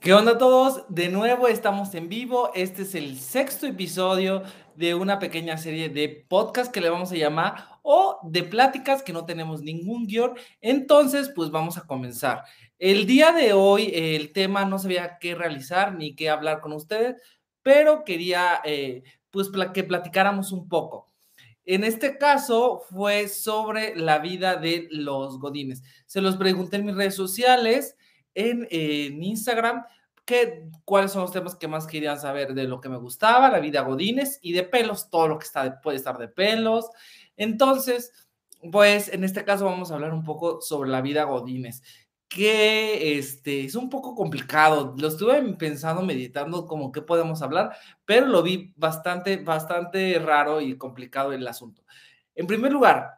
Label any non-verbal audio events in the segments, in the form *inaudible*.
¿Qué onda todos? De nuevo estamos en vivo. Este es el sexto episodio de una pequeña serie de podcast que le vamos a llamar o de pláticas que no tenemos ningún guion. Entonces, pues vamos a comenzar. El día de hoy el tema no sabía qué realizar ni qué hablar con ustedes, pero quería eh, pues que platicáramos un poco. En este caso fue sobre la vida de los godines. Se los pregunté en mis redes sociales en, Instagram que, cuáles son los temas que más querían saber de lo que me gustaba, la vida godines y de pelos, todo lo que está, puede estar de pelos. Entonces, pues en este caso vamos a hablar un poco sobre la vida godines que este, es un poco complicado. Lo estuve pensando, meditando como qué podemos hablar, pero lo vi bastante, bastante raro y complicado el asunto. En primer lugar,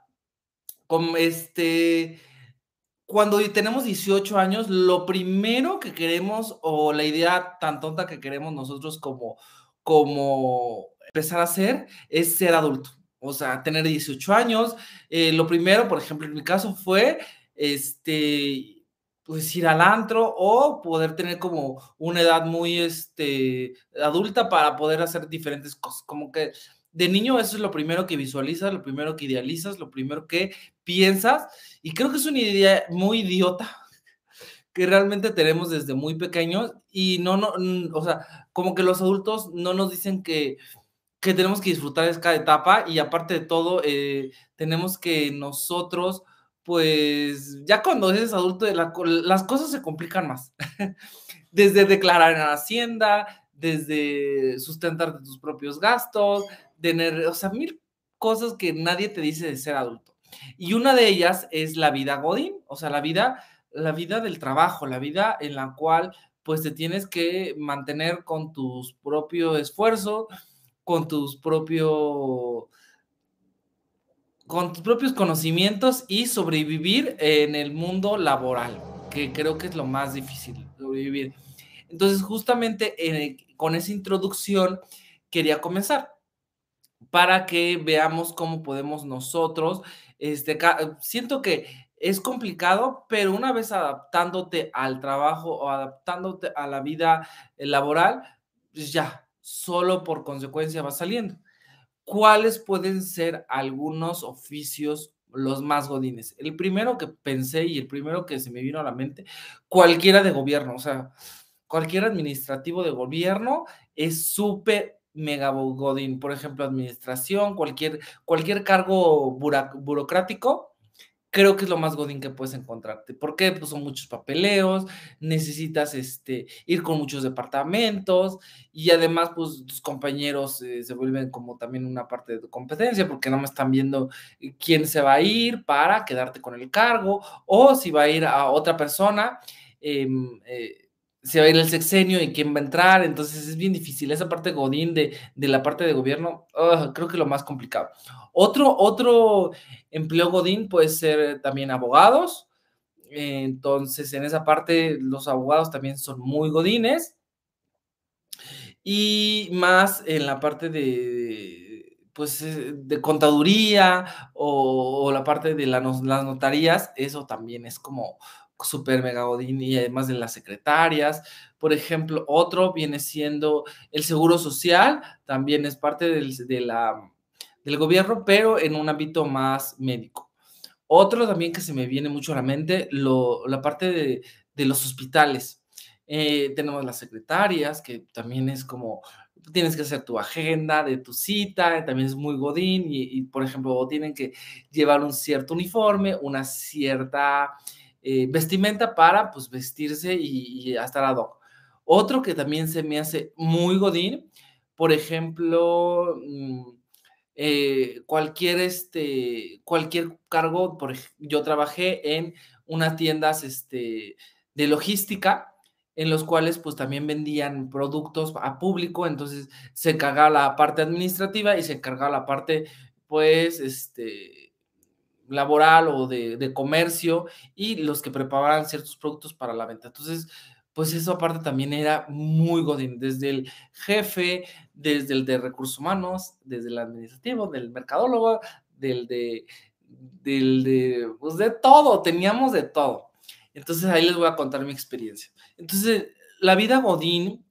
como este, cuando tenemos 18 años, lo primero que queremos o la idea tan tonta que queremos nosotros como, como empezar a hacer es ser adulto. O sea, tener 18 años. Eh, lo primero, por ejemplo, en mi caso fue, este, pues ir al antro o poder tener como una edad muy, este, adulta para poder hacer diferentes cosas. Como que de niño eso es lo primero que visualizas, lo primero que idealizas, lo primero que piensas. Y creo que es una idea muy idiota *laughs* que realmente tenemos desde muy pequeños y no, no, o sea, como que los adultos no nos dicen que, que tenemos que disfrutar de cada etapa y aparte de todo, eh, tenemos que nosotros, pues ya cuando eres adulto, las cosas se complican más. *laughs* desde declarar en la hacienda, desde sustentar tus propios gastos, tener, o sea, mil cosas que nadie te dice de ser adulto. Y una de ellas es la vida Godín, o sea, la vida, la vida del trabajo, la vida en la cual pues te tienes que mantener con tus propios esfuerzos, con tus propios con tus propios conocimientos y sobrevivir en el mundo laboral, que creo que es lo más difícil, sobrevivir. Entonces, justamente eh, con esa introducción quería comenzar para que veamos cómo podemos nosotros, este, siento que es complicado, pero una vez adaptándote al trabajo o adaptándote a la vida eh, laboral, pues ya, solo por consecuencia va saliendo. ¿Cuáles pueden ser algunos oficios los más godines? El primero que pensé y el primero que se me vino a la mente, cualquiera de gobierno, o sea, cualquier administrativo de gobierno es súper mega godín, por ejemplo, administración, cualquier, cualquier cargo burocrático, creo que es lo más godín que puedes encontrarte. porque Pues son muchos papeleos, necesitas este, ir con muchos departamentos y además pues tus compañeros eh, se vuelven como también una parte de tu competencia porque no me están viendo eh, quién se va a ir para quedarte con el cargo o si va a ir a otra persona. Em, eh, se va a ir el sexenio y quién va a entrar, entonces es bien difícil. Esa parte Godín de, la parte de gobierno, creo que lo más complicado. Otro, otro empleo Godín puede ser también abogados, entonces en esa parte los abogados también son muy Godines. Y más en la parte de, pues, eh, de contaduría o, la parte de las notarías, eso también es como super mega godín y además de las secretarias. Por ejemplo, otro viene siendo el seguro social, también es parte del, del gobierno, pero en un ámbito más médico. Otro también que se me viene mucho a la mente, lo, la parte de, de los hospitales. Eh, tenemos las secretarias, que también es como, tienes que hacer tu agenda de tu cita, también es muy godín y, y por ejemplo, tienen que llevar un cierto uniforme, una cierta eh, vestimenta para pues vestirse y, hasta la ad Otro que también se me hace muy godín, por ejemplo, mm, eh, cualquier, este, cualquier cargo, por, yo trabajé en unas tiendas este, de logística, en los cuales pues también vendían productos a público, entonces se encargaba la parte administrativa y se encargaba la parte pues este laboral o de, comercio y los que preparaban ciertos productos para la venta. Entonces, pues eso aparte también era muy godín, desde el jefe, desde el de recursos humanos, desde el administrativo, del mercadólogo, del de, del de, pues de todo, teníamos de todo. Entonces ahí les voy a contar mi experiencia. Entonces, la vida Godín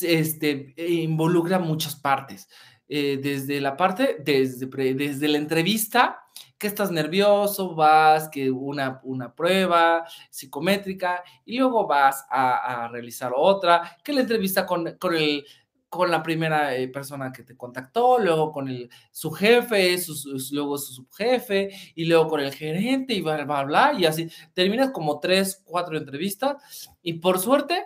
este, involucra muchas partes. Eh, desde la parte, desde, desde la entrevista, que estás nervioso, vas, que una, una prueba psicométrica y luego vas a, realizar otra, que la entrevista con, con, el, con la primera eh, persona que te contactó, luego con el, su jefe, luego su subjefe y luego con el gerente y bla, bla, bla, y así terminas como tres, cuatro entrevistas y por suerte,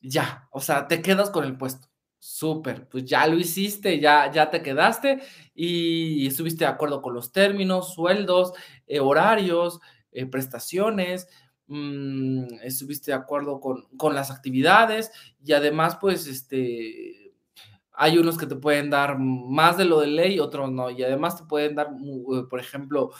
ya, o sea, te quedas con el puesto. Súper, pues ya lo hiciste, ya, ya te quedaste y estuviste de acuerdo con los términos, sueldos, eh, horarios, eh, prestaciones, mm, estuviste de acuerdo con, con, las actividades y además, pues, este, hay unos que te pueden dar más de lo de ley, otros no, y además te pueden dar, eh, por ejemplo,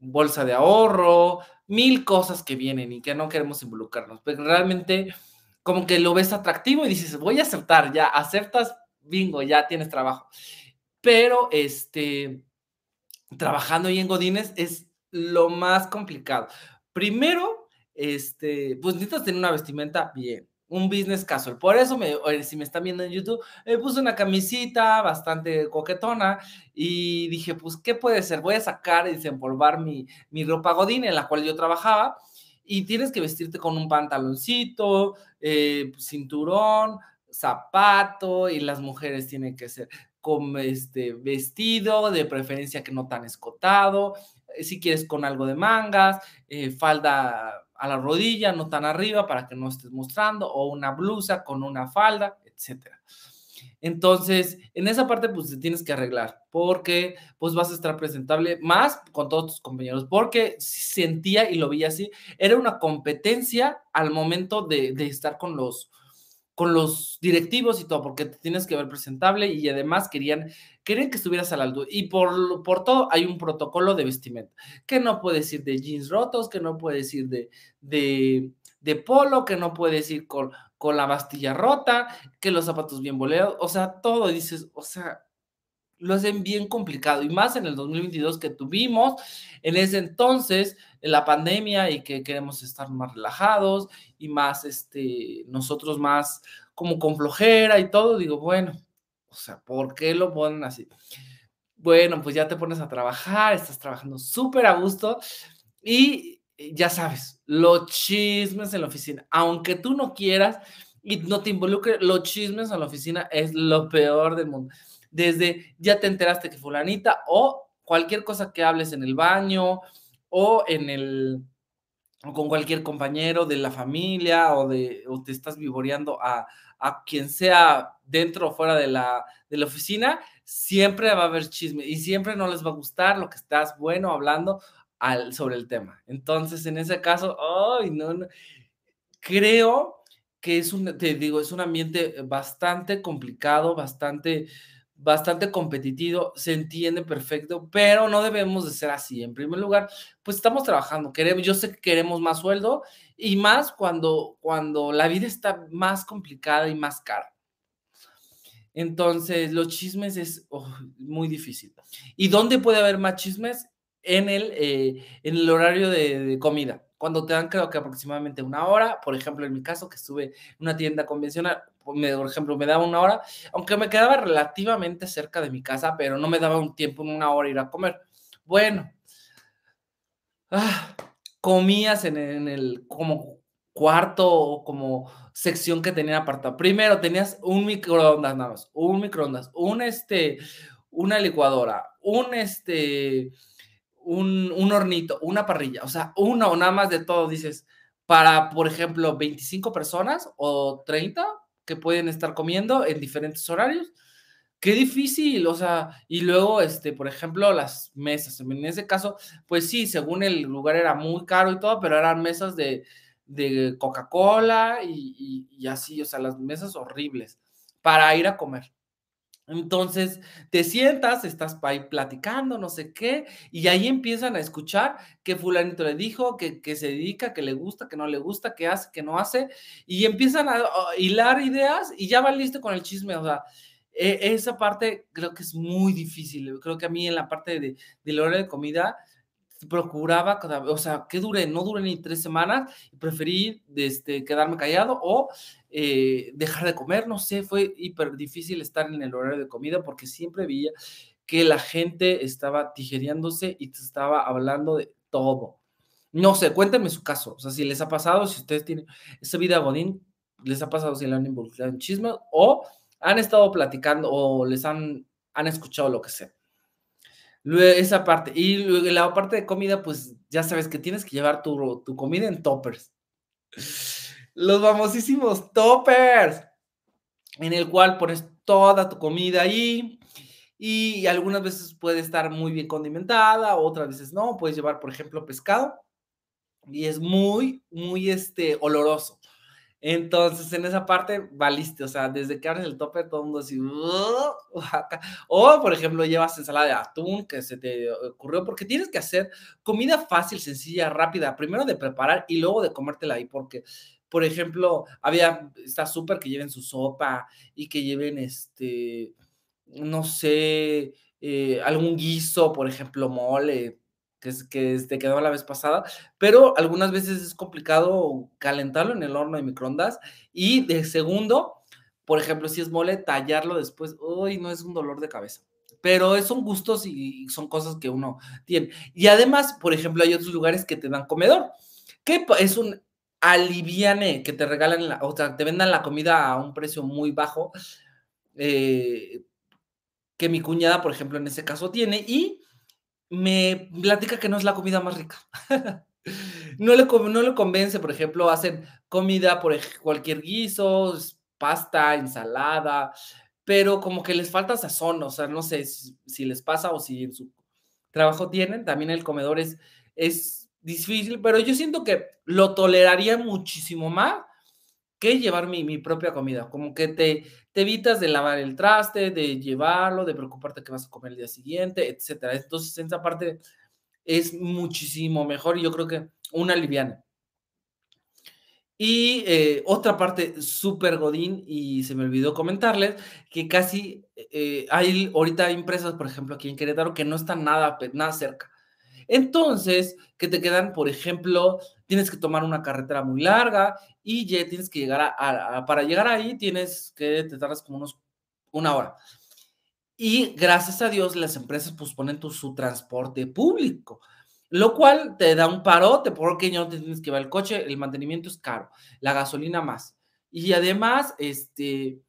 bolsa de ahorro, mil cosas que vienen y que no queremos involucrarnos, pero realmente como que lo ves atractivo y dices, voy a aceptar, ya aceptas, bingo, ya tienes trabajo. Pero este, trabajando ahí en Godines es lo más complicado. Primero, este, pues necesitas tener una vestimenta bien, un business casual. Por eso, me, si me están viendo en YouTube, me puse una camisita bastante coquetona y dije, pues, ¿qué puede ser? Voy a sacar y desempolvar mi, mi ropa Godín en la cual yo trabajaba y tienes que vestirte con un pantaloncito, eh, cinturón, zapato, y las mujeres tienen que ser con este vestido, de preferencia que no tan escotado, eh, si quieres con algo de mangas, eh, falda a la rodilla, no tan arriba para que no estés mostrando, o una blusa con una falda, etcétera. Entonces, en esa parte, pues te tienes que arreglar, porque pues vas a estar presentable más con todos tus compañeros, porque sentía y lo vi así, era una competencia al momento de, estar con los, con los directivos y todo, porque te tienes que ver presentable y además querían, querían que estuvieras al alto. Y por, por todo hay un protocolo de vestimenta, que no puedes ir de jeans rotos, que no puedes ir de, de, de polo, que no puedes ir con, con la bastilla rota, que los zapatos bien boleados, o sea, todo dices, o sea, lo hacen bien complicado y más en el 2022 que tuvimos en ese entonces la pandemia y que queremos estar más relajados y más este nosotros más como con flojera y todo, digo, bueno, o sea, ¿por qué lo ponen así? Bueno, pues ya te pones a trabajar, estás trabajando súper a gusto y ya sabes, los chismes en la oficina, aunque tú no quieras y no te involucre, los chismes en la oficina es lo peor del mundo. Desde ya te enteraste que fulanita o cualquier cosa que hables en el baño o en el con cualquier compañero de la familia o de o te estás vivoreando a, a quien sea dentro o fuera de la, de la oficina, siempre va a haber chisme y siempre no les va a gustar lo que estás bueno hablando sobre el tema. Entonces, en ese caso, ay, no, creo que es un, te digo, es un ambiente bastante complicado, bastante, bastante competitivo, se entiende perfecto, pero no debemos de ser así. En primer lugar, pues estamos trabajando, queremos, yo sé que queremos más sueldo y más cuando, cuando la vida está más complicada y más cara. Entonces, los chismes es oh, muy difícil. ¿Y dónde puede haber más chismes? En el, eh, en el horario de, comida. Cuando te dan, creo que aproximadamente una hora, por ejemplo, en mi caso, que estuve en una tienda convencional, por ejemplo, me daba una hora, aunque me quedaba relativamente cerca de mi casa, pero no me daba un tiempo en una hora ir a comer. Bueno, ah, comías en, en, el como cuarto o como sección que tenía apartado. Primero tenías un microondas nada más, un microondas, un este, una licuadora, un este, un, hornito, una parrilla, o sea, uno o nada más de todo, dices, para, por ejemplo, 25 personas o 30 que pueden estar comiendo en diferentes horarios. Qué difícil, o sea, y luego, este, por ejemplo, las mesas. En ese caso, pues sí, según el lugar era muy caro y todo, pero eran mesas de, Coca-Cola y, y, así, o sea, las mesas horribles para ir a comer. Entonces, te sientas, estás ahí platicando, no sé qué, y ahí empiezan a escuchar que fulanito le dijo, que, se dedica, que le gusta, que no le gusta, que hace, que no hace, y empiezan a, hilar ideas y ya va listo con el chisme. O sea, e, esa parte creo que es muy difícil. Creo que a mí en la parte de, de la hora de comida procuraba, o sea, que dure, no dure ni tres semanas, preferí este, quedarme callado o eh, dejar de comer, no sé, fue hiper difícil estar en el horario de comida porque siempre veía que la gente estaba digeriéndose y te estaba hablando de todo. No sé, cuéntenme su caso, o sea, si les ha pasado, si ustedes tienen esa vida Godín, les ha pasado si le han involucrado en chisme o han estado platicando o les han, han escuchado lo que sea. Esa parte. Y la parte de comida, pues ya sabes que tienes que llevar tu, tu comida en toppers. Los famosísimos toppers, en el cual pones toda tu comida ahí y algunas veces puede estar muy bien condimentada, otras veces no. Puedes llevar, por ejemplo, pescado y es muy, muy este, oloroso. Entonces, en esa parte valiste, o sea, desde que abres el tope, todo el mundo así, o por ejemplo, llevas ensalada de atún que se te ocurrió, porque tienes que hacer comida fácil, sencilla, rápida, primero de preparar y luego de comértela ahí, porque, por ejemplo, había, está súper que lleven su sopa y que lleven este, no sé, eh, algún guiso, por ejemplo, mole, que, es, que te quedó la vez pasada, pero algunas veces es complicado calentarlo en el horno de microondas y de segundo, por ejemplo, si es mole, tallarlo después, uy, no es un dolor de cabeza. Pero son gustos y son cosas que uno tiene. Y además, por ejemplo, hay otros lugares que te dan comedor, que es un aliviane que te regalan, la, o sea, te vendan la comida a un precio muy bajo, eh, que mi cuñada, por ejemplo, en ese caso tiene, y me platica que no es la comida más rica. *laughs* no, le, no convence, por ejemplo, hacen comida por cualquier guiso, pasta, ensalada, pero como que les falta sazón, o sea, no sé si, les pasa o si en su trabajo tienen, también el comedor es, es difícil, pero yo siento que lo toleraría muchísimo más que llevar mi, mi propia comida, como que te, te evitas de lavar el traste, de llevarlo, de preocuparte que vas a comer el día siguiente, etcétera. Entonces, esa parte es muchísimo mejor y yo creo que una liviana. Y eh, otra parte súper godín, y se me olvidó comentarles, que casi eh, hay ahorita empresas, por ejemplo, aquí en Querétaro, que no están nada, nada cerca. Entonces, que te quedan, por ejemplo, tienes que tomar una carretera muy larga y ya tienes que llegar a, para llegar ahí tienes que te tardas como unos una hora. Y gracias a Dios las empresas pues ponen tu, su transporte público, lo cual te da un parote porque ya no te tienes que llevar el coche, el mantenimiento es caro, la gasolina más. Y además, este,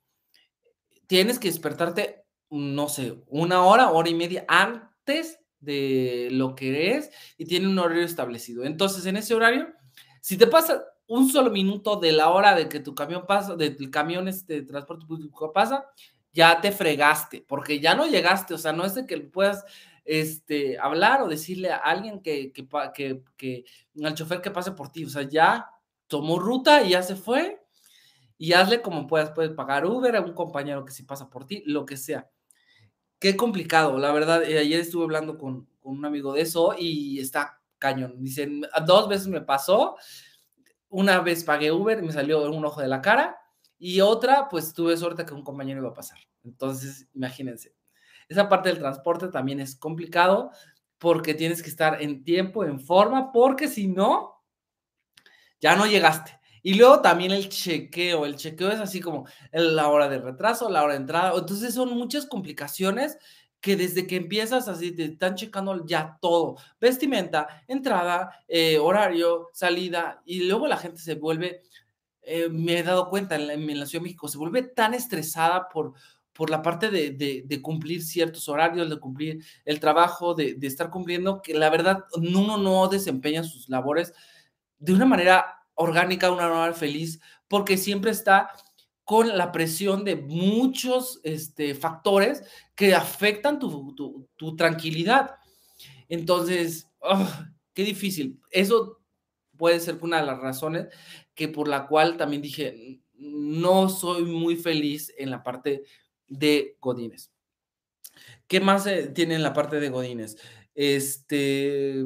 tienes que despertarte, no sé, una hora, hora y media antes de lo que es y tiene un horario establecido. Entonces, en ese horario, si te pasa un solo minuto de la hora de que tu camión pasa, del camión este, de transporte público pasa, ya te fregaste, porque ya no llegaste, o sea, no es de que puedas este, hablar o decirle a alguien que, que, que, que, al chofer que pase por ti, o sea, ya tomó ruta y ya se fue, y hazle como puedas, puedes pagar Uber a un compañero que si pasa por ti, lo que sea qué complicado, la verdad. Eh, ayer estuve hablando con, un amigo de eso y está cañón. Dicen, dos veces me pasó. Una vez pagué Uber y me salió un ojo de la cara. Y otra, pues tuve suerte que un compañero iba a pasar. Entonces, imagínense. Esa parte del transporte también es complicado porque tienes que estar en tiempo, en forma, porque si no, ya no llegaste. Y luego también el chequeo, el chequeo es así como la hora de retraso, la hora de entrada, entonces son muchas complicaciones que desde que empiezas así te están checando ya todo, vestimenta, entrada, eh, horario, salida, y luego la gente se vuelve, eh, me he dado cuenta en la, en la, Ciudad de México, se vuelve tan estresada por, por la parte de, de, de, cumplir ciertos horarios, de cumplir el trabajo, de, de estar cumpliendo, que la verdad uno no desempeña sus labores de una manera orgánica, una normal feliz, porque siempre está con la presión de muchos este, factores que afectan tu, tu, tranquilidad. Entonces, qué difícil. Eso puede ser una de las razones que por la cual también dije, no soy muy feliz en la parte de Godines. ¿Qué más tiene en la parte de Godines? Este,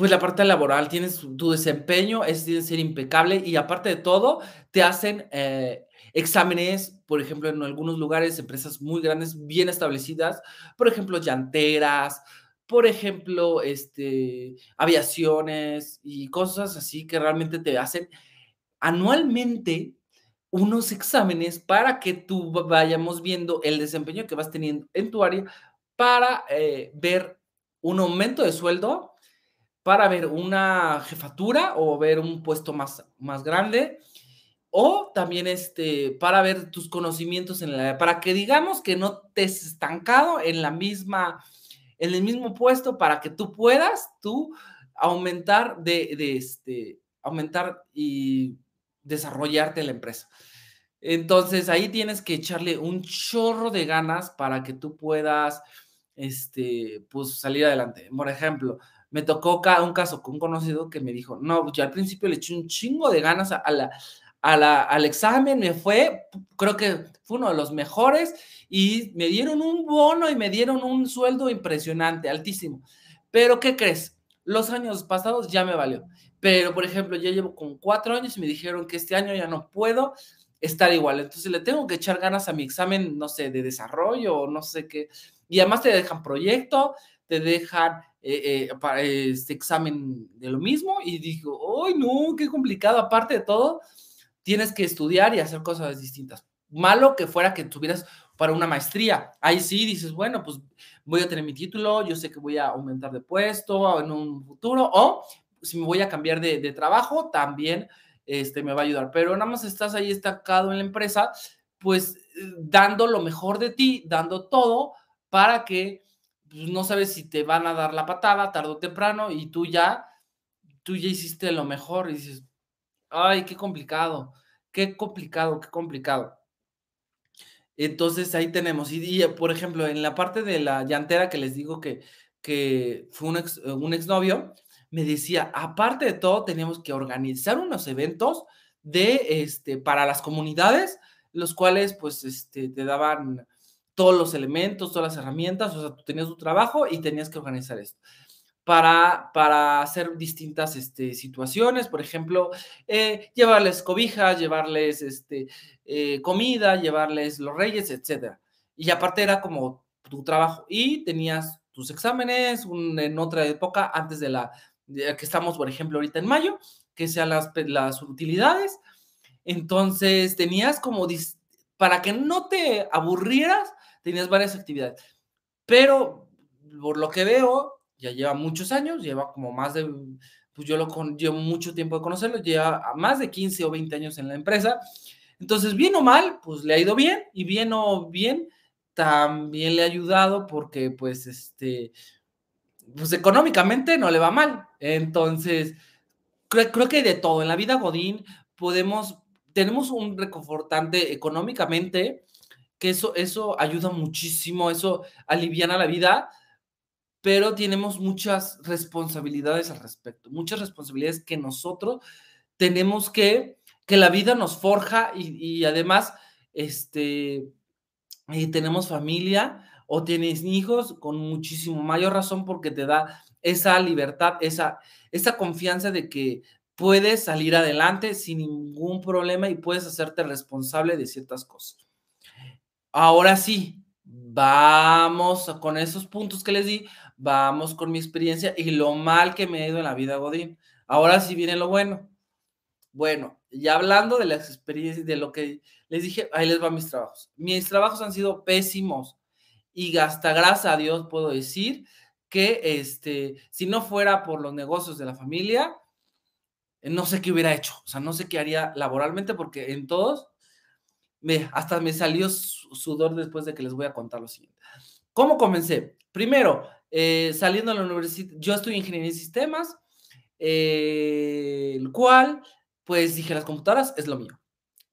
pues la parte laboral, tienes tu desempeño, es de ser impecable y aparte de todo, te hacen eh, exámenes, por ejemplo, en algunos lugares, empresas muy grandes, bien establecidas, por ejemplo, llanteras, por ejemplo, este, aviaciones y cosas así que realmente te hacen anualmente unos exámenes para que tú vayamos viendo el desempeño que vas teniendo en tu área para eh, ver un aumento de sueldo, para ver una jefatura o ver un puesto más, más grande, o también este, para ver tus conocimientos en la, para que digamos que no te has estancado en la misma, en el mismo puesto, para que tú puedas tú aumentar de, de este, aumentar y desarrollarte en la empresa. Entonces ahí tienes que echarle un chorro de ganas para que tú puedas, este, pues salir adelante. Por ejemplo, me tocó un caso con un conocido que me dijo, no, yo al principio le eché un chingo de ganas a, la, a la, al examen, me fue, creo que fue uno de los mejores y me dieron un bono y me dieron un sueldo impresionante, altísimo. Pero ¿qué crees? Los años pasados ya me valió. Pero, por ejemplo, ya llevo con cuatro años y me dijeron que este año ya no puedo estar igual. Entonces le tengo que echar ganas a mi examen, no sé, de desarrollo o no sé qué. Y además te dejan proyecto, te dejan eh, eh, para este examen de lo mismo y digo, ¡ay, no! ¡Qué complicado! Aparte de todo, tienes que estudiar y hacer cosas distintas. Malo que fuera que tuvieras para una maestría. Ahí sí dices, bueno, pues voy a tener mi título, yo sé que voy a aumentar de puesto en un futuro, o si me voy a cambiar de, de trabajo, también este, me va a ayudar. Pero nada más estás ahí estancado en la empresa, pues dando lo mejor de ti, dando todo para que pues, no sabes si te van a dar la patada tarde o temprano y tú ya, tú ya hiciste lo mejor y dices, ay, qué complicado, qué complicado, qué complicado. Entonces ahí tenemos, y, por ejemplo, en la parte de la llantera que les digo que, que fue un, ex, un exnovio, me decía, aparte de todo, teníamos que organizar unos eventos de, este, para las comunidades, los cuales, pues, este, te daban todos los elementos, todas las herramientas, o sea, tú tenías tu trabajo y tenías que organizar esto. Para, para hacer distintas este, situaciones, por ejemplo, eh, llevarles cobijas, llevarles este, eh, comida, llevarles los reyes, etc. Y aparte era como tu trabajo y tenías tus exámenes en otra época antes de la, que estamos, por ejemplo, ahorita en mayo, que sean las, las utilidades. Entonces, tenías como, para que no te aburrieras, tenías varias actividades. Pero, por lo que veo, ya lleva muchos años, lleva como más de, pues yo lo con, llevo mucho tiempo de conocerlo, lleva más de 15 o 20 años en la empresa. Entonces, bien o mal, pues le ha ido bien y bien o bien, también le ha ayudado porque, pues, este, pues económicamente no le va mal. Entonces, creo, creo que de todo. En la vida Godín podemos, tenemos un reconfortante económicamente, que eso, eso ayuda muchísimo, eso aliviana la vida, pero tenemos muchas responsabilidades al respecto, muchas responsabilidades que nosotros tenemos que, que la vida nos forja y, y además, este, y tenemos familia o tienes hijos, con muchísimo mayor razón porque te da esa libertad, esa, esa confianza de que puedes salir adelante sin ningún problema y puedes hacerte responsable de ciertas cosas. Ahora sí, vamos con esos puntos que les di, vamos con mi experiencia y lo mal que me ha ido en la vida, Godín. Ahora sí viene lo bueno. Bueno, ya hablando de las experiencias, de lo que les dije, ahí les van mis trabajos. Mis trabajos han sido pésimos y hasta gracias a Dios puedo decir que este, si no fuera por los negocios de la familia, no sé qué hubiera hecho, o sea, no sé qué haría laboralmente porque en todos, me, hasta me salió sudor después de que les voy a contar lo siguiente. ¿Cómo comencé? Primero, eh, saliendo de la universidad, yo en ingeniería de sistemas, eh, el cual, pues dije, las computadoras es lo mío.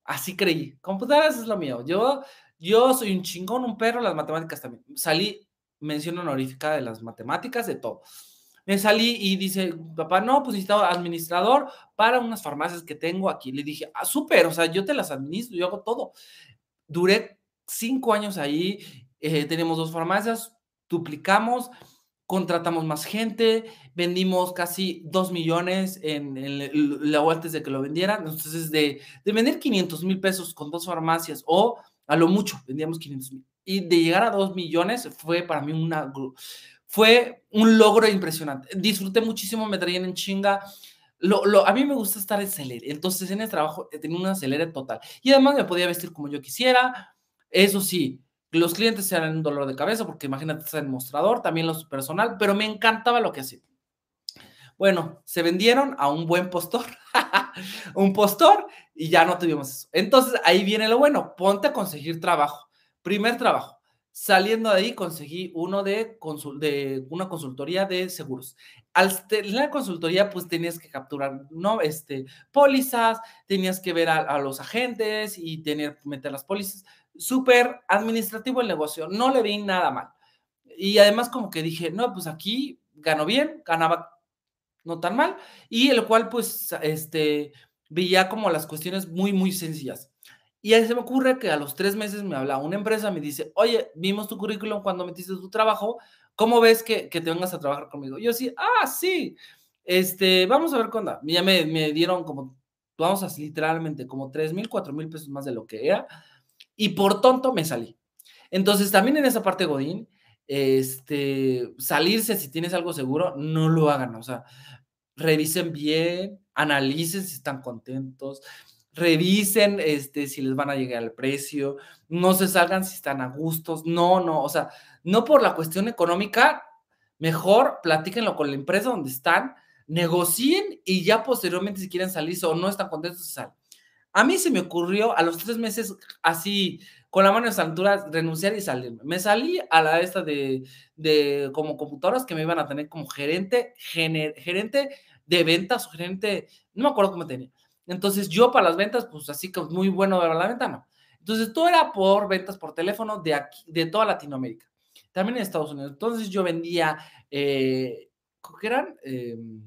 Así creí, computadoras es lo mío. Yo yo soy un chingón, un perro, las matemáticas también. Salí mención honorífica de las matemáticas, de todo. Me salí y dice, papá, no, pues necesitaba administrador para unas farmacias que tengo aquí. Le dije, ah, súper, o sea, yo te las administro, yo hago todo. Duré cinco años ahí, eh, tenemos dos farmacias, duplicamos, contratamos más gente, vendimos casi dos millones en, en, la antes de que lo vendieran. Entonces, de, de vender 500 mil pesos con dos farmacias o a lo mucho vendíamos 500 mil. Y de llegar a 2 millones fue para mí una, fue un logro impresionante. Disfruté muchísimo, me traían en chinga. Lo, lo, a mí me gusta estar en entonces en el trabajo eh, tenía una celere total. Y además me podía vestir como yo quisiera. Eso sí, los clientes eran un dolor de cabeza, porque imagínate estar en mostrador, también lo personal, pero me encantaba lo que hacía. Bueno, se vendieron a un buen postor, *laughs* un postor, y ya no tuvimos eso. Entonces ahí viene lo bueno, ponte a conseguir trabajo. Primer trabajo. Saliendo de ahí conseguí uno de, de una consultoría de seguros. Al tener la consultoría, pues tenías que capturar, ¿no? Este, pólizas, tenías que ver a, a los agentes y tener meter las pólizas súper administrativo el negocio, no le vi nada mal. Y además como que dije, no, pues aquí ganó bien, ganaba no tan mal, y el cual pues este, veía como las cuestiones muy, muy sencillas. Y ahí se me ocurre que a los tres meses me habla una empresa, me dice, oye, vimos tu currículum cuando metiste tu trabajo, ¿cómo ves que, que te vengas a trabajar conmigo? yo sí, ah, sí, este, vamos a ver onda. Ya me, me dieron como, vamos a literalmente como tres mil, cuatro mil pesos más de lo que era y por tonto me salí. Entonces, también en esa parte, Godín, este, salirse si tienes algo seguro, no lo hagan, o sea, revisen bien, analicen si están contentos, revisen este, si les van a llegar al precio, no se salgan si están a gustos, no, no, o sea, no por la cuestión económica, mejor platíquenlo con la empresa donde están, negocien y ya posteriormente si quieren salirse o no están contentos, se salen. A mí se me ocurrió a los tres meses, así, con la mano en altura, renunciar y salirme. Me salí a la esta de, de como computadoras que me iban a tener como gerente, gerente de ventas o gerente, no me acuerdo cómo tenía. Entonces yo para las ventas, pues así que muy bueno ver la ventana. Entonces todo era por ventas por teléfono de aquí, de toda Latinoamérica, también en Estados Unidos. Entonces yo vendía, eh, ¿qué eran? Em,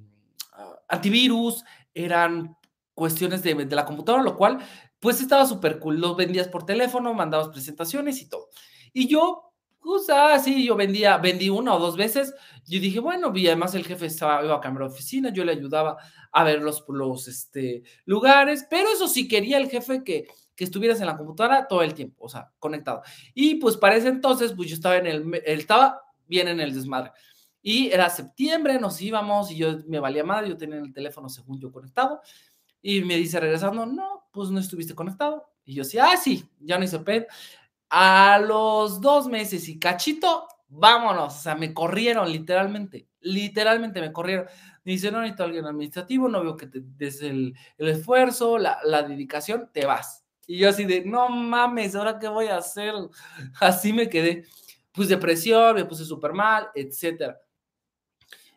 antivirus, eran cuestiones de, de la computadora, lo cual pues estaba súper cool. Los vendías por teléfono, mandabas presentaciones y todo. Y yo, pues así, yo vendía, vendí una o dos veces. Yo dije, bueno, y además el jefe estaba, iba a cambiar de oficina, yo le ayudaba a ver los, los este, lugares, pero eso sí quería el jefe que, que estuvieras en la computadora todo el tiempo, o sea, conectado. Y pues para ese entonces, pues yo estaba en el, estaba bien en el desmadre. Y era septiembre, nos íbamos y yo me valía madre, yo tenía el teléfono según yo conectado. Y me dice regresando, no, pues no estuviste conectado. Y yo sí, ah, sí, ya no hice ped. A los dos meses y cachito, vámonos. O sea, me corrieron literalmente, literalmente me corrieron. Me dice, no necesito alguien administrativo, no veo que te des el, el esfuerzo, la, la dedicación, te vas. Y yo así de, no mames, ¿ahora qué voy a hacer? *laughs* Así me quedé. Pues depresión, me puse súper mal, etcétera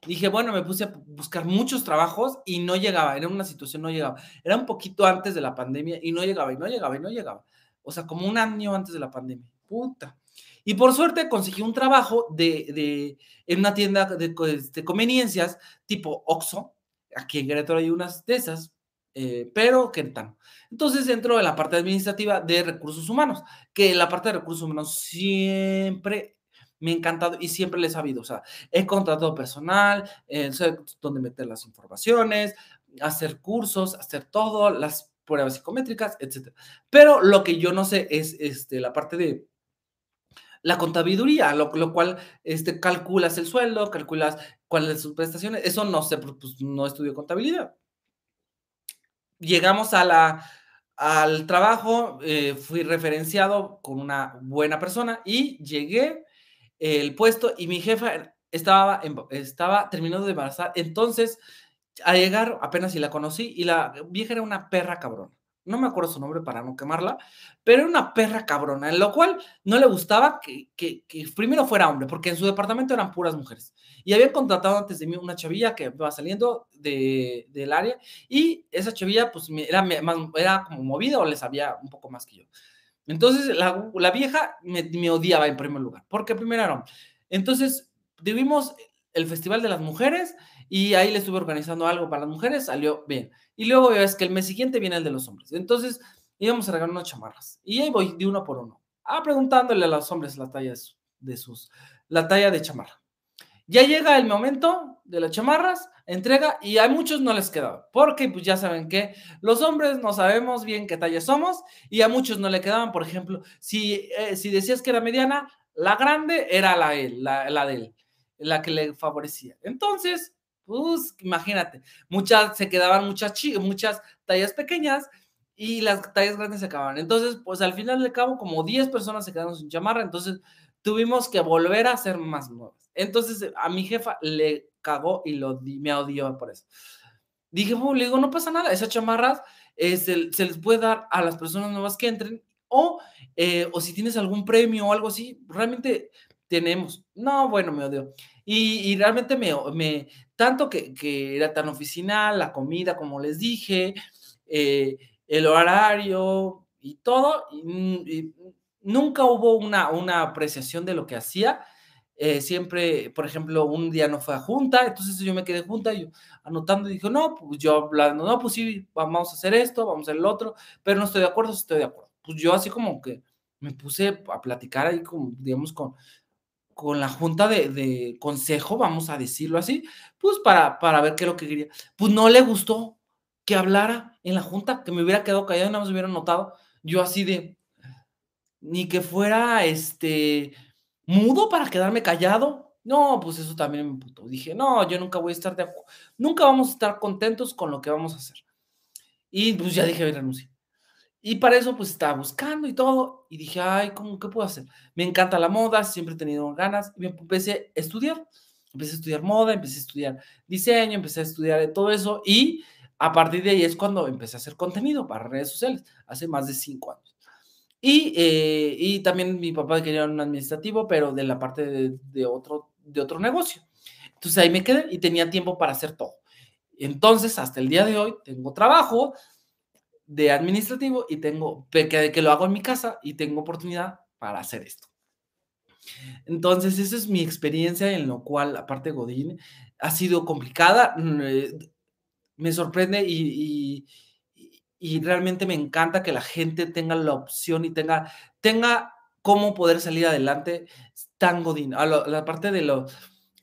dije, bueno, me puse a buscar muchos trabajos y no llegaba, era una situación, no llegaba. Era un poquito antes de la pandemia y no llegaba, y no llegaba, y no llegaba. O sea, como un año antes de la pandemia. Puta. Y por suerte conseguí un trabajo de, de en una tienda de, de, conveniencias tipo Oxxo. Aquí en Querétaro hay unas de esas, eh, pero Querétaro. Entonces entro en la parte administrativa de recursos humanos, que la parte de recursos humanos siempre me ha encantado y siempre les ha habido. O sea, he contratado personal, eh, sé dónde meter las informaciones, hacer cursos, hacer todo, las pruebas psicométricas, etc. Pero lo que yo no sé es este, la parte de la contabiduría, lo, lo, cual este, calculas el sueldo, calculas cuáles son sus prestaciones. Eso no sé, pues no estudio contabilidad. Llegamos a la, al trabajo, eh, fui referenciado con una buena persona y llegué el puesto y mi jefa estaba, estaba terminando de embarazar. Entonces, a llegar, apenas si la conocí, y la vieja era una perra cabrona. No me acuerdo su nombre para no quemarla, pero era una perra cabrona, en lo cual no le gustaba que, que, primero fuera hombre, porque en su departamento eran puras mujeres. Y habían contratado antes de mí una chavilla que iba saliendo de, del área, y esa chavilla, pues, era, era como movida o le sabía un poco más que yo. Entonces, la, la vieja me, odiaba en primer lugar, porque primero Entonces, tuvimos el Festival de las Mujeres y ahí le estuve organizando algo para las mujeres, salió bien. Y luego es que el mes siguiente viene el de los hombres. Entonces, íbamos a regalar unas chamarras. Y ahí voy de uno por uno, ah, preguntándole a los hombres la talla de sus, la talla de chamarra. Ya llega el momento de las chamarras, entrega y a muchos no les quedaba, porque pues ya saben que los hombres no sabemos bien qué talla somos y a muchos no le quedaban, por ejemplo, si, eh, si decías que era mediana, la grande era la, él, la, la de él. la que le favorecía. Entonces, pues imagínate, muchas se quedaban muchas, muchas tallas pequeñas y las tallas grandes se acababan. Entonces, pues al final de cabo, como 10 personas se quedaron sin chamarra, entonces tuvimos que volver a hacer más nuevas. Entonces, a mi jefa le cagó y lo, me odió por eso. Dije, bueno, le digo, no pasa nada, esas chamarras eh, se, les puede dar a las personas nuevas que entren o, eh, o si tienes algún premio o algo así, realmente tenemos. No, bueno, me odió. Y, realmente me, me tanto que, que, era tan oficinal, la comida, como les dije, eh, el horario y todo, y, nunca hubo una, una apreciación de lo que hacía. Eh, siempre, por ejemplo, un día no fue a junta, entonces yo me quedé junta y yo anotando y dije, no, pues yo hablando, no, pues sí, vamos a hacer esto, vamos a hacer el otro, pero no estoy de acuerdo, estoy de acuerdo. Pues yo así como que me puse a platicar ahí, como, digamos, con, con la junta de, consejo, vamos a decirlo así, pues para, para ver qué es lo que quería. Pues no le gustó que hablara en la junta, que me hubiera quedado callado y nada más hubiera notado. Yo así de, ni que fuera este mudo para quedarme callado. No, pues eso también me puto. Dije, no, yo nunca voy a estar de nunca vamos a estar contentos con lo que vamos a hacer. Y pues ya dije, renuncié. Y para eso, pues estaba buscando y todo. Y dije, ay, ¿cómo, ¿qué puedo hacer? Me encanta la moda, siempre he tenido ganas. Y me empecé a estudiar. Empecé a estudiar moda, empecé a estudiar diseño, empecé a estudiar todo eso. Y a partir de ahí es cuando empecé a hacer contenido para redes sociales, hace más de cinco años. Y, eh, y también mi papá quería un administrativo, pero de la parte de, de, otro, de otro negocio. Entonces ahí me quedé y tenía tiempo para hacer todo. Entonces, hasta el día de hoy, tengo trabajo, de administrativo y tengo, que, que lo hago en mi casa y tengo oportunidad para hacer esto. Entonces, esa es mi experiencia en lo cual, aparte Godín, ha sido complicada. Mm, eh, me sorprende y, y, realmente me encanta que la gente tenga la opción y tenga, tenga cómo poder salir adelante tan Godín. A la parte de lo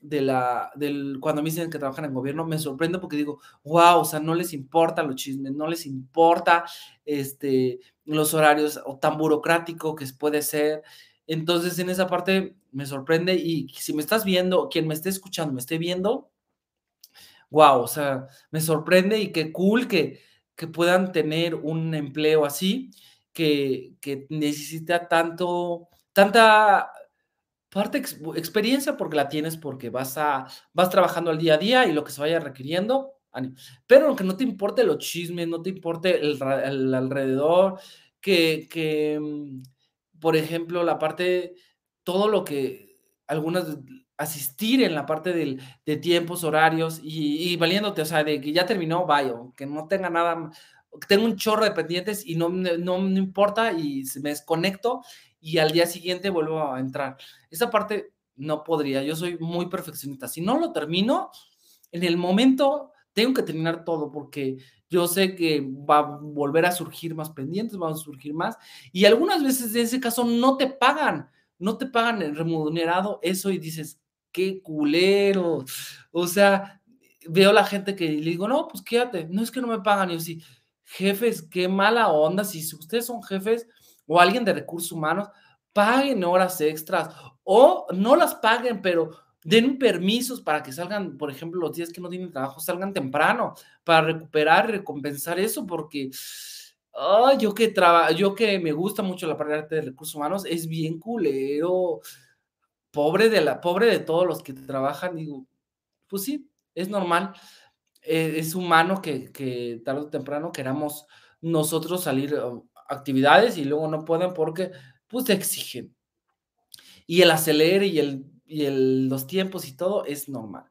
de la, del, cuando me dicen que trabajan en gobierno, me sorprende porque digo, wow, o sea, no les importa los chismes, no les importa este, los horarios o tan burocrático que puede ser. Entonces, en esa parte me sorprende y si me estás viendo, quien me esté escuchando, me esté viendo, wow, o sea, me sorprende y qué cool que, que puedan tener un empleo así, que, que necesita tanto, tanta parte experiencia porque la tienes porque vas a vas trabajando al día a día y lo que se vaya requiriendo, pero aunque no te importe los chismes, no te importe el, alrededor, que, que, mm, por ejemplo, la parte, todo lo que algunas asistir en la parte del, de tiempos, horarios y, valiéndote, o sea, de que ya terminó, vaya, que no tenga nada, tengo un chorro de pendientes y no, no, no importa y me desconecto y al día siguiente vuelvo a entrar. Esa parte no podría, yo soy muy perfeccionista. Si no lo termino, en el momento tengo que terminar todo porque yo sé que va a volver a surgir más pendientes, van a surgir más. Y algunas veces en ese caso no te pagan, no te pagan el remunerado eso y dices, qué culero. O sea, veo la gente que le digo, no, pues quédate, no es que no me pagan. Y yo sí, jefes, qué mala onda. Si ustedes son jefes, o alguien de recursos humanos, paguen horas extras o no las paguen, pero den permisos para que salgan, por ejemplo, los días que no tienen trabajo, salgan temprano para recuperar y recompensar eso, porque yo, que yo que me gusta mucho la parte de recursos humanos, es bien culero, pobre de, la, pobre de todos los que trabajan, digo, pues sí, es normal, eh, es humano que, que tarde o temprano queramos nosotros salir actividades y luego no pueden porque pues exigen. Y el acelerar y, el, y el, los tiempos y todo es normal.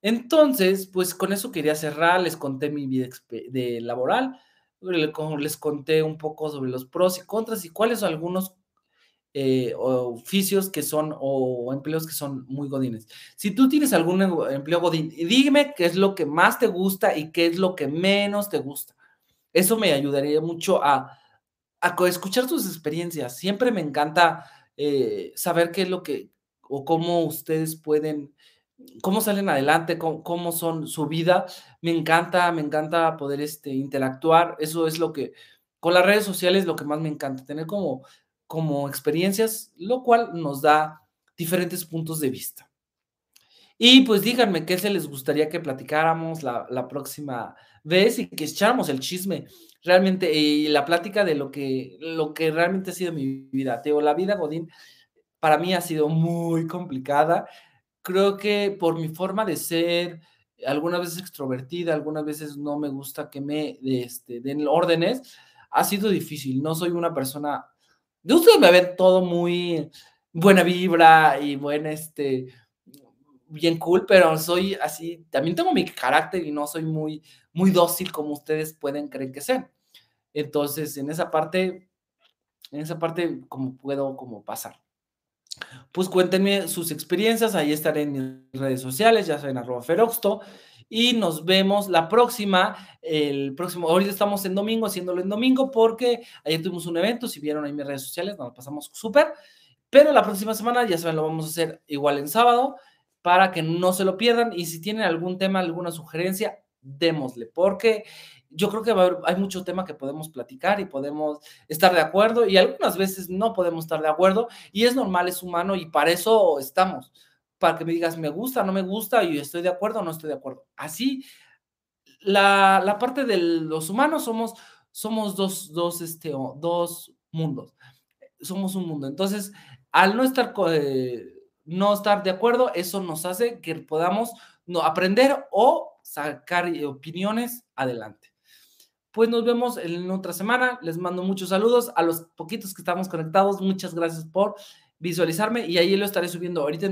Entonces, pues con eso quería cerrar, les conté mi vida de laboral, les conté un poco sobre los pros y contras y cuáles son algunos eh, oficios que son o empleos que son muy godines. Si tú tienes algún empleo godín, dime qué es lo que más te gusta y qué es lo que menos te gusta. Eso me ayudaría mucho a, a escuchar tus experiencias. Siempre me encanta eh, saber qué es lo que o cómo ustedes pueden, cómo salen adelante, cómo, son su vida. Me encanta, me encanta poder este, interactuar. Eso es lo que, con las redes sociales, lo que más me encanta, tener como, como experiencias, lo cual nos da diferentes puntos de vista. Y pues díganme qué se les gustaría que platicáramos la, la próxima vez y que echáramos el chisme realmente y la plática de lo que, lo que realmente ha sido mi vida. Teo, la vida Godín para mí ha sido muy complicada. Creo que por mi forma de ser, algunas veces extrovertida, algunas veces no me gusta que me este, den órdenes, ha sido difícil. No soy una persona, de ustedes me ven todo muy buena vibra y buen, este, bien cool, pero soy así, también tengo mi carácter y no soy muy, muy dócil como ustedes pueden creer que sean. Entonces, en esa parte, en esa parte, como puedo como pasar. Pues cuéntenme sus experiencias, ahí estaré en mis redes sociales, ya saben, arroba feroxto, y nos vemos la próxima, el próximo, ahorita estamos en domingo, haciéndolo en domingo, porque ayer tuvimos un evento, si vieron ahí mis redes sociales, nos pasamos súper, pero la próxima semana, ya saben, lo vamos a hacer igual en sábado, para que no se lo pierdan, y si tienen algún tema, alguna sugerencia, démosle, porque yo creo que hay mucho tema que podemos platicar y podemos estar de acuerdo y algunas veces no podemos estar de acuerdo y es normal, es humano y para eso estamos, para que me digas me gusta, no me gusta y estoy de acuerdo o no estoy de acuerdo. Así, la, la parte de los humanos somos, somos dos, dos, este, dos mundos, somos un mundo. Entonces, al no estar, eh, no estar de acuerdo, eso nos hace que podamos no, aprender o sacar opiniones adelante pues nos vemos en otra semana. Les mando muchos saludos a los poquitos que estamos conectados. Muchas gracias por visualizarme y ahí lo estaré subiendo ahorita en